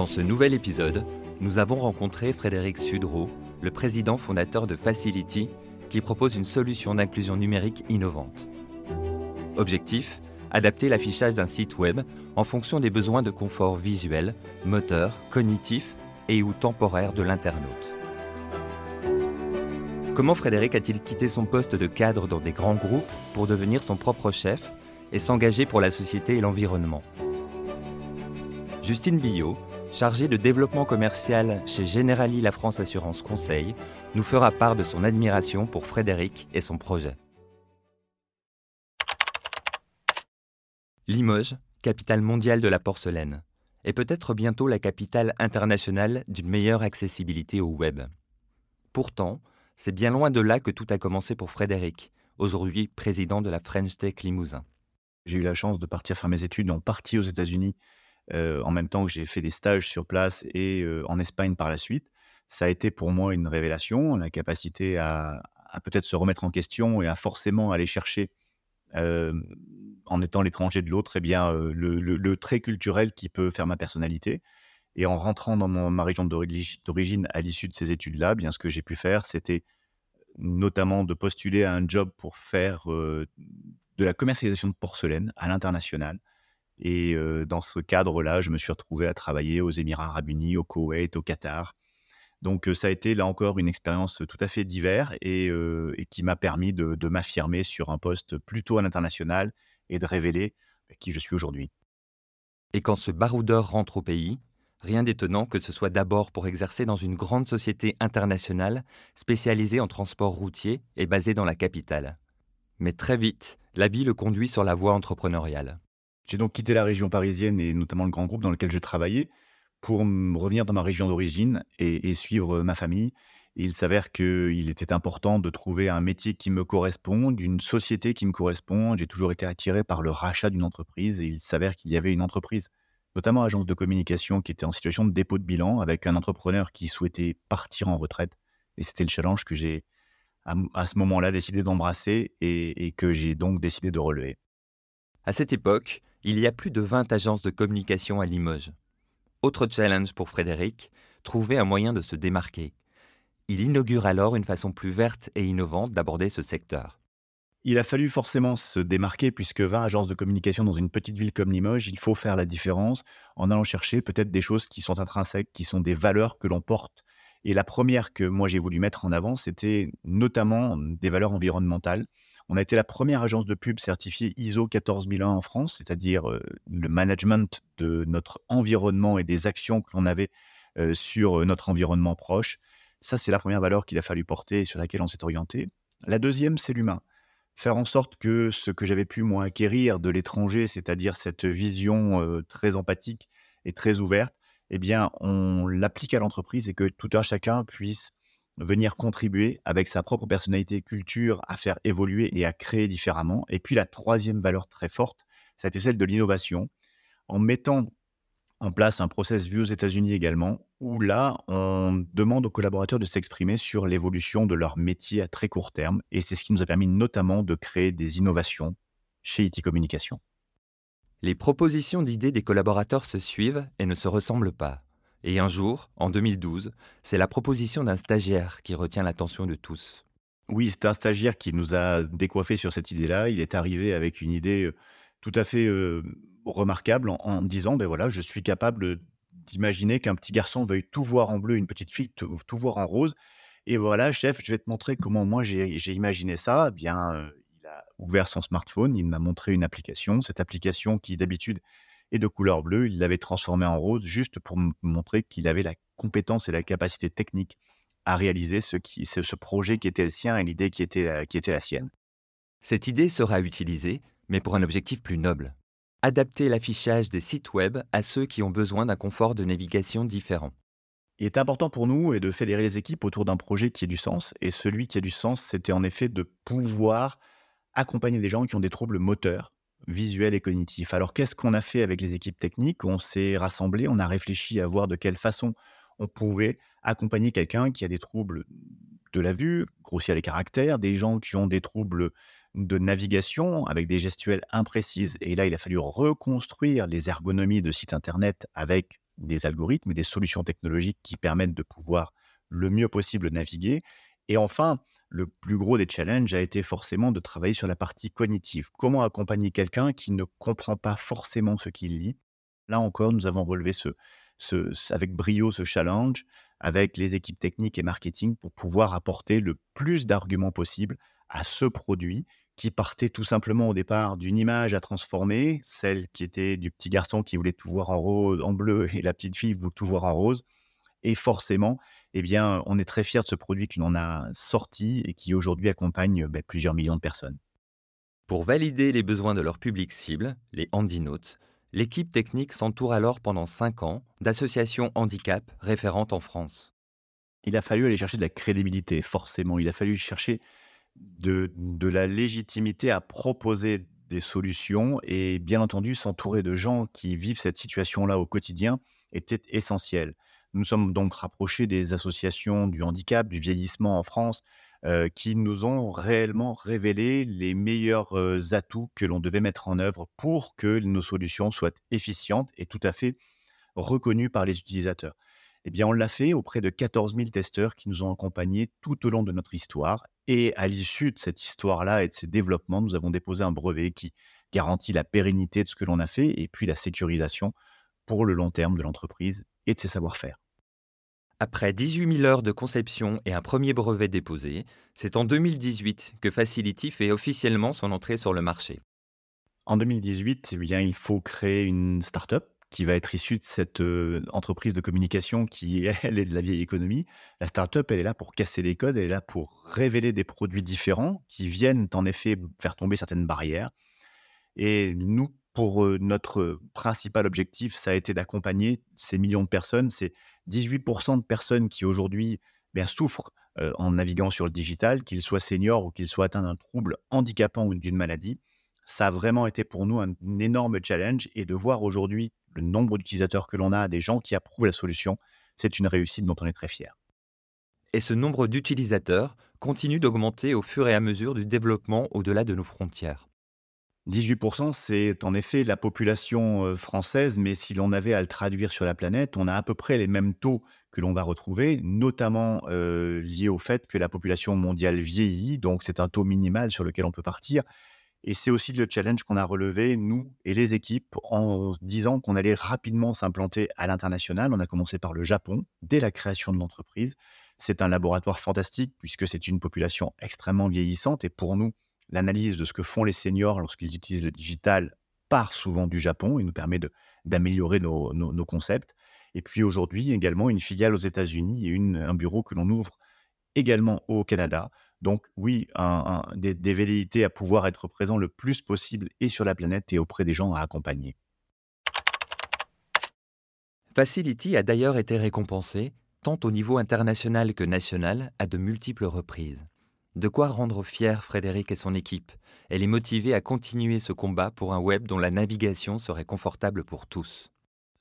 Dans ce nouvel épisode, nous avons rencontré Frédéric Sudreau, le président fondateur de Facility, qui propose une solution d'inclusion numérique innovante. Objectif Adapter l'affichage d'un site web en fonction des besoins de confort visuel, moteur, cognitif et ou temporaire de l'internaute. Comment Frédéric a-t-il quitté son poste de cadre dans des grands groupes pour devenir son propre chef et s'engager pour la société et l'environnement? Justine Billot, chargée de développement commercial chez Generali La France Assurance Conseil, nous fera part de son admiration pour Frédéric et son projet. Limoges, capitale mondiale de la porcelaine, est peut-être bientôt la capitale internationale d'une meilleure accessibilité au web. Pourtant, c'est bien loin de là que tout a commencé pour Frédéric, aujourd'hui président de la French Tech Limousin. J'ai eu la chance de partir faire mes études en partie aux États-Unis, euh, en même temps que j'ai fait des stages sur place et euh, en Espagne par la suite. Ça a été pour moi une révélation, la capacité à, peut-être se remettre en question et à forcément aller chercher, euh, en étant l'étranger de l'autre, eh bien, le, trait culturel qui peut faire ma personnalité. Et en rentrant dans ma région d'origine à l'issue de ces études-là, bien ce que j'ai pu faire, c'était notamment de postuler à un job pour faire de la commercialisation de porcelaine à l'international. Et dans ce cadre-là, je me suis retrouvé à travailler aux Émirats arabes unis, au Koweït, au Qatar. Donc ça a été là encore une expérience tout à fait diverse et, qui m'a permis de, de m'affirmer sur un poste plutôt à l'international et de révéler bah, qui je suis aujourd'hui. Et quand ce baroudeur rentre au pays, rien d'étonnant que ce soit d'abord pour exercer dans une grande société internationale spécialisée en transport routier et basée dans la capitale. Mais très vite, l'habit le conduit sur la voie entrepreneuriale. J'ai donc quitté la région parisienne et notamment le grand groupe dans lequel je travaillais pour revenir dans ma région d'origine et, suivre ma famille. il s'avère qu'il était important de trouver un métier qui me corresponde, une société qui me correspond. J'ai toujours été attiré par le rachat d'une entreprise et il s'avère qu'il y avait une entreprise, notamment agence de communication, qui était en situation de dépôt de bilan avec un entrepreneur qui souhaitait partir en retraite. Et c'était le challenge que j'ai à, ce moment-là décidé d'embrasser et que j'ai donc décidé de relever. À cette époque, il y a plus de 20 agences de communication à Limoges. Autre challenge pour Frédéric, trouver un moyen de se démarquer. Il inaugure alors une façon plus verte et innovante d'aborder ce secteur. Il a fallu forcément se démarquer puisque 20 agences de communication dans une petite ville comme Limoges, il faut faire la différence en allant chercher peut-être des choses qui sont intrinsèques, qui sont des valeurs que l'on porte. Et la première que moi j'ai voulu mettre en avant, c'était notamment des valeurs environnementales. On a été la première agence de pub certifiée ISO 14001 en France, c'est-à-dire le management de notre environnement et des actions que l'on avait sur notre environnement proche. Ça, c'est la première valeur qu'il a fallu porter et sur laquelle on s'est orienté. La deuxième, c'est l'humain. Faire en sorte que ce que j'avais pu, moi, acquérir de l'étranger, c'est-à-dire cette vision très empathique et très ouverte, eh bien, on l'applique à l'entreprise et que tout un chacun puisse venir contribuer avec sa propre personnalité culture à faire évoluer et à créer différemment. Et puis la troisième valeur très forte, été celle de l'innovation, en mettant en place un process vu aux États-Unis également, où là, on demande aux collaborateurs de s'exprimer sur l'évolution de leur métier à très court terme. Et c'est ce qui nous a permis notamment de créer des innovations chez IT Communication. Les propositions d'idées des collaborateurs se suivent et ne se ressemblent pas. Et un jour, en 2012, c'est la proposition d'un stagiaire qui retient l'attention de tous. Oui, c'est un stagiaire qui nous a décoiffé sur cette idée-là. Il est arrivé avec une idée euh, tout à fait euh, remarquable en, disant, ben voilà, je suis capable d'imaginer qu'un petit garçon veuille tout voir en bleu, une petite fille tout, voir en rose. Et voilà, chef, je vais te montrer comment moi j'ai imaginé ça. Eh bien, euh, il a ouvert son smartphone, il m'a montré une application. Cette application qui d'habitude et de couleur bleue, il l'avait transformé en rose juste pour montrer qu'il avait la compétence et la capacité technique à réaliser ce, qui, ce projet qui était le sien et l'idée qui était, qui était la sienne. Cette idée sera utilisée, mais pour un objectif plus noble. Adapter l'affichage des sites web à ceux qui ont besoin d'un confort de navigation différent. Il est important pour nous de fédérer les équipes autour d'un projet qui ait du sens. Et celui qui a du sens, c'était en effet de pouvoir accompagner des gens qui ont des troubles moteurs, visuel et cognitif. Alors, qu'est-ce qu'on a fait avec les équipes techniques? On s'est rassemblés, on a réfléchi à voir de quelle façon on pouvait accompagner quelqu'un qui a des troubles de la vue, grossier les caractères, des gens qui ont des troubles de navigation avec des gestuelles imprécises. Et là, il a fallu reconstruire les ergonomies de sites internet avec des algorithmes et des solutions technologiques qui permettent de pouvoir le mieux possible naviguer. Et enfin, le plus gros des challenges a été forcément de travailler sur la partie cognitive. Comment accompagner quelqu'un qui ne comprend pas forcément ce qu'il lit? Là encore, nous avons relevé ce, avec brio ce challenge avec les équipes techniques et marketing pour pouvoir apporter le plus d'arguments possible à ce produit qui partait tout simplement au départ d'une image à transformer, celle qui était du petit garçon qui voulait tout voir en rose, en bleu, et la petite fille voulait tout voir en rose. Et forcément, eh bien, on est très fiers de ce produit que l'on a sorti et qui aujourd'hui accompagne ben, plusieurs millions de personnes. Pour valider les besoins de leur public cible, les handinotes, l'équipe technique s'entoure alors pendant cinq ans d'associations handicap référentes en France. Il a fallu aller chercher de la crédibilité, forcément. Il a fallu chercher de, de la légitimité à proposer des solutions et bien entendu s'entourer de gens qui vivent cette situation-là au quotidien était essentiel. Nous sommes donc rapprochés des associations du handicap, du vieillissement en France, euh, qui nous ont réellement révélé les meilleurs euh, atouts que l'on devait mettre en œuvre pour que nos solutions soient efficientes et tout à fait reconnues par les utilisateurs. Eh bien, on l'a fait auprès de 14 000 testeurs qui nous ont accompagnés tout au long de notre histoire. Et à l'issue de cette histoire-là et de ces développements, nous avons déposé un brevet qui garantit la pérennité de ce que l'on a fait et puis la sécurisation pour le long terme de l'entreprise et de ses savoir-faire. Après 18 000 heures de conception et un premier brevet déposé, c'est en 2018 que Facility fait officiellement son entrée sur le marché. En 2018, eh bien, il faut créer une start-up qui va être issue de cette entreprise de communication qui, elle, est de la vieille économie. La start-up, elle est là pour casser les codes, elle est là pour révéler des produits différents qui viennent en effet faire tomber certaines barrières. Et nous, pour notre principal objectif, ça a été d'accompagner ces millions de personnes. C'est 18% de personnes qui aujourd'hui bien, souffrent en naviguant sur le digital, qu'ils soient seniors ou qu'ils soient atteints d'un trouble handicapant ou d'une maladie. Ça a vraiment été pour nous un, énorme challenge et de voir aujourd'hui le nombre d'utilisateurs que l'on a, des gens qui approuvent la solution, c'est une réussite dont on est très fier. Et ce nombre d'utilisateurs continue d'augmenter au fur et à mesure du développement au-delà de nos frontières. 18%, c'est en effet la population française, mais si l'on avait à le traduire sur la planète, on a à peu près les mêmes taux que l'on va retrouver, notamment liés au fait que la population mondiale vieillit, donc c'est un taux minimal sur lequel on peut partir. Et c'est aussi le challenge qu'on a relevé, nous et les équipes, en disant qu'on allait rapidement s'implanter à l'international. On a commencé par le Japon, dès la création de l'entreprise. C'est un laboratoire fantastique, puisque c'est une population extrêmement vieillissante, et pour nous, l'analyse de ce que font les seniors lorsqu'ils utilisent le digital part souvent du Japon et nous permet d'améliorer nos, concepts. Et puis aujourd'hui, également une filiale aux États-Unis et un bureau que l'on ouvre également au Canada. Donc oui, des, des velléités à pouvoir être présent le plus possible et sur la planète et auprès des gens à accompagner. Facility a d'ailleurs été récompensé, tant au niveau international que national, à de multiples reprises. De quoi rendre fier Frédéric et son équipe. Elle est motivée à continuer ce combat pour un web dont la navigation serait confortable pour tous.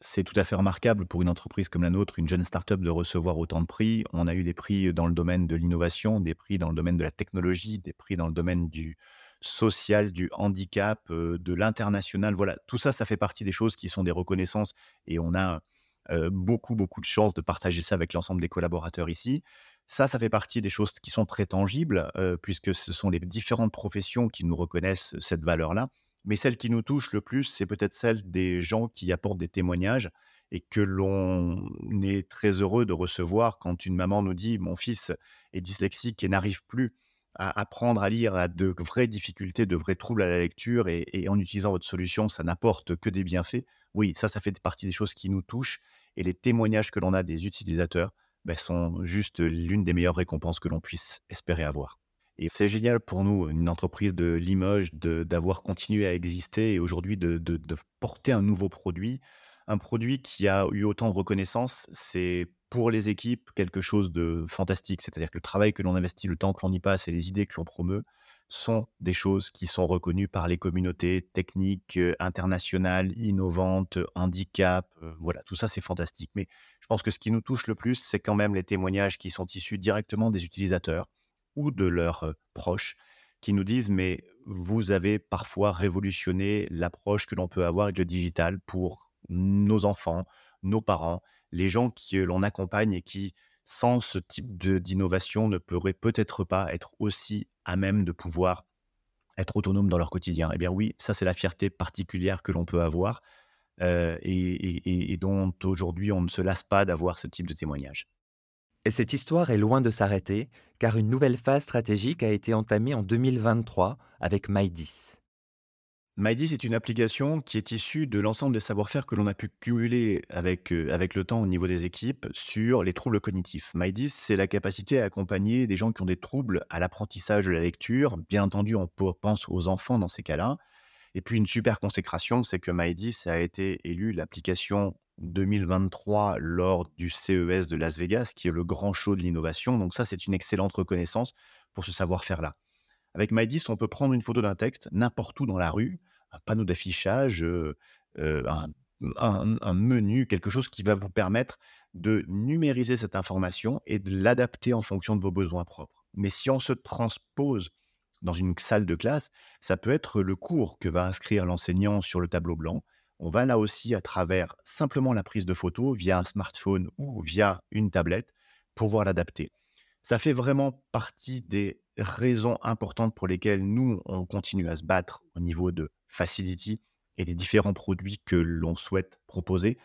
C'est tout à fait remarquable pour une entreprise comme la nôtre, une jeune start-up, de recevoir autant de prix. On a eu des prix dans le domaine de l'innovation, des prix dans le domaine de la technologie, des prix dans le domaine du social, du handicap, euh, de l'international. Voilà, tout ça, ça fait partie des choses qui sont des reconnaissances et on a euh, beaucoup, beaucoup de chance de partager ça avec l'ensemble des collaborateurs ici. Ça, ça fait partie des choses qui sont très tangibles, puisque ce sont les différentes professions qui nous reconnaissent cette valeur-là. Mais celle qui nous touche le plus, c'est peut-être celle des gens qui apportent des témoignages et que l'on est très heureux de recevoir quand une maman nous dit mon fils est dyslexique et n'arrive plus à apprendre à lire, à de vraies difficultés, de vrais troubles à la lecture, et, en utilisant votre solution, ça n'apporte que des bienfaits. Oui, ça, ça fait partie des choses qui nous touchent, et les témoignages que l'on a des utilisateurs, bah, sont juste l'une des meilleures récompenses que l'on puisse espérer avoir. Et c'est génial pour nous, une entreprise de Limoges, d'avoir continué à exister et aujourd'hui de, porter un nouveau produit. Un produit qui a eu autant de reconnaissance, c'est pour les équipes quelque chose de fantastique. C'est-à-dire que le travail que l'on investit, le temps que l'on y passe et les idées que l'on promeut sont des choses qui sont reconnues par les communautés techniques, internationales, innovantes, handicap. voilà, tout ça c'est fantastique. Mais je pense que ce qui nous touche le plus, c'est quand même les témoignages qui sont issus directement des utilisateurs ou de leurs proches qui nous disent mais vous avez parfois révolutionné l'approche que l'on peut avoir avec le digital pour nos enfants, nos parents, les gens que l'on accompagne et qui, sans ce type d'innovation, ne pourraient peut-être pas être aussi à même de pouvoir être autonomes dans leur quotidien. Eh bien oui, ça c'est la fierté particulière que l'on peut avoir euh, et, et dont aujourd'hui on ne se lasse pas d'avoir ce type de témoignage. Et cette histoire est loin de s'arrêter, car une nouvelle phase stratégique a été entamée en 2023 avec MyDis. MyDis est une application qui est issue de l'ensemble des savoir-faire que l'on a pu cumuler avec, euh, avec le temps au niveau des équipes sur les troubles cognitifs. MyDis, c'est la capacité à accompagner des gens qui ont des troubles à l'apprentissage de la lecture. Bien entendu, on pense aux enfants dans ces cas-là. Et puis une super consécration, c'est que MyDis a été élu l'application 2023 lors du CES de Las Vegas, qui est le grand show de l'innovation. Donc ça, c'est une excellente reconnaissance pour ce savoir-faire-là. Avec MyDis, on peut prendre une photo d'un texte n'importe où dans la rue, un panneau d'affichage, euh, euh, un, menu, quelque chose qui va vous permettre de numériser cette information et de l'adapter en fonction de vos besoins propres. Mais si on se transpose dans une salle de classe, ça peut être le cours que va inscrire l'enseignant sur le tableau blanc, on va là aussi, à travers simplement la prise de photo via un smartphone ou via une tablette, pouvoir l'adapter. Ça fait vraiment partie des raisons importantes pour lesquelles nous, on continue à se battre au niveau de Facility et des différents produits que l'on souhaite proposer.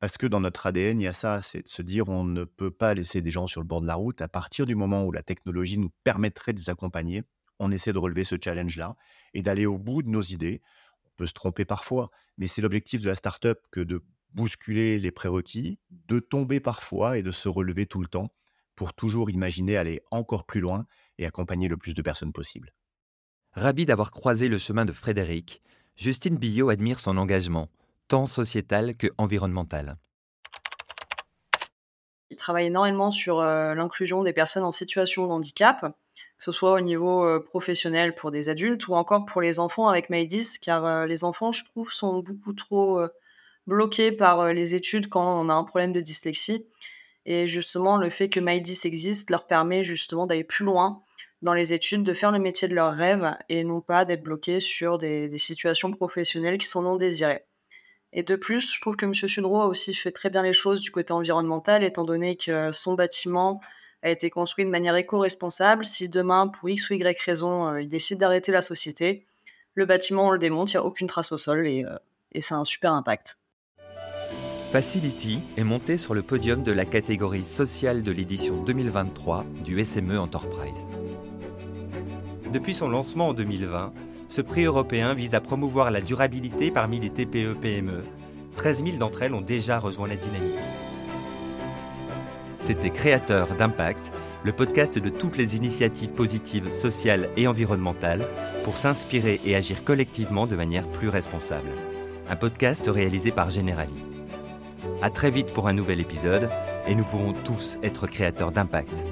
Parce que dans notre ADN, il y a ça, c'est de se dire on ne peut pas laisser des gens sur le bord de la route. À partir du moment où la technologie nous permettrait de les accompagner, on essaie de relever ce challenge-là et d'aller au bout de nos idées peut se tromper parfois, mais c'est l'objectif de la startup que de bousculer les prérequis, de tomber parfois et de se relever tout le temps pour toujours imaginer aller encore plus loin et accompagner le plus de personnes possible. Ravi d'avoir croisé le chemin de Frédéric, Justine Billot admire son engagement, tant sociétal que environnemental. Il travaille énormément sur euh, l'inclusion des personnes en situation de handicap que ce soit au niveau euh, professionnel pour des adultes ou encore pour les enfants avec Maïdis, car euh, les enfants, je trouve, sont beaucoup trop bloqués par les études quand on a un problème de dyslexie. Et justement, le fait que Maïdis existe leur permet justement d'aller plus loin dans les études, de faire le métier de leur rêve et non pas d'être bloqués sur des, des, situations professionnelles qui sont non désirées. Et de plus, je trouve que M. Sudreau a aussi fait très bien les choses du côté environnemental, étant donné que son bâtiment a été construit de manière éco-responsable. Si demain, pour X ou Y raison, euh, il décide d'arrêter la société, le bâtiment, on le démonte, il n'y a aucune trace au sol et, euh, et ça a un super impact. Facility est monté sur le podium de la catégorie sociale de l'édition 2023 du SME Enterprise. Depuis son lancement en 2020, ce prix européen vise à promouvoir la durabilité parmi les TPE-PME. 13 000 d'entre elles ont déjà rejoint la dynamique. C'était Créateur d'impact, le podcast de toutes les initiatives positives sociales et environnementales pour s'inspirer et agir collectivement de manière plus responsable. Un podcast réalisé par Generali. À très vite pour un nouvel épisode et nous pourrons tous être créateurs d'impact.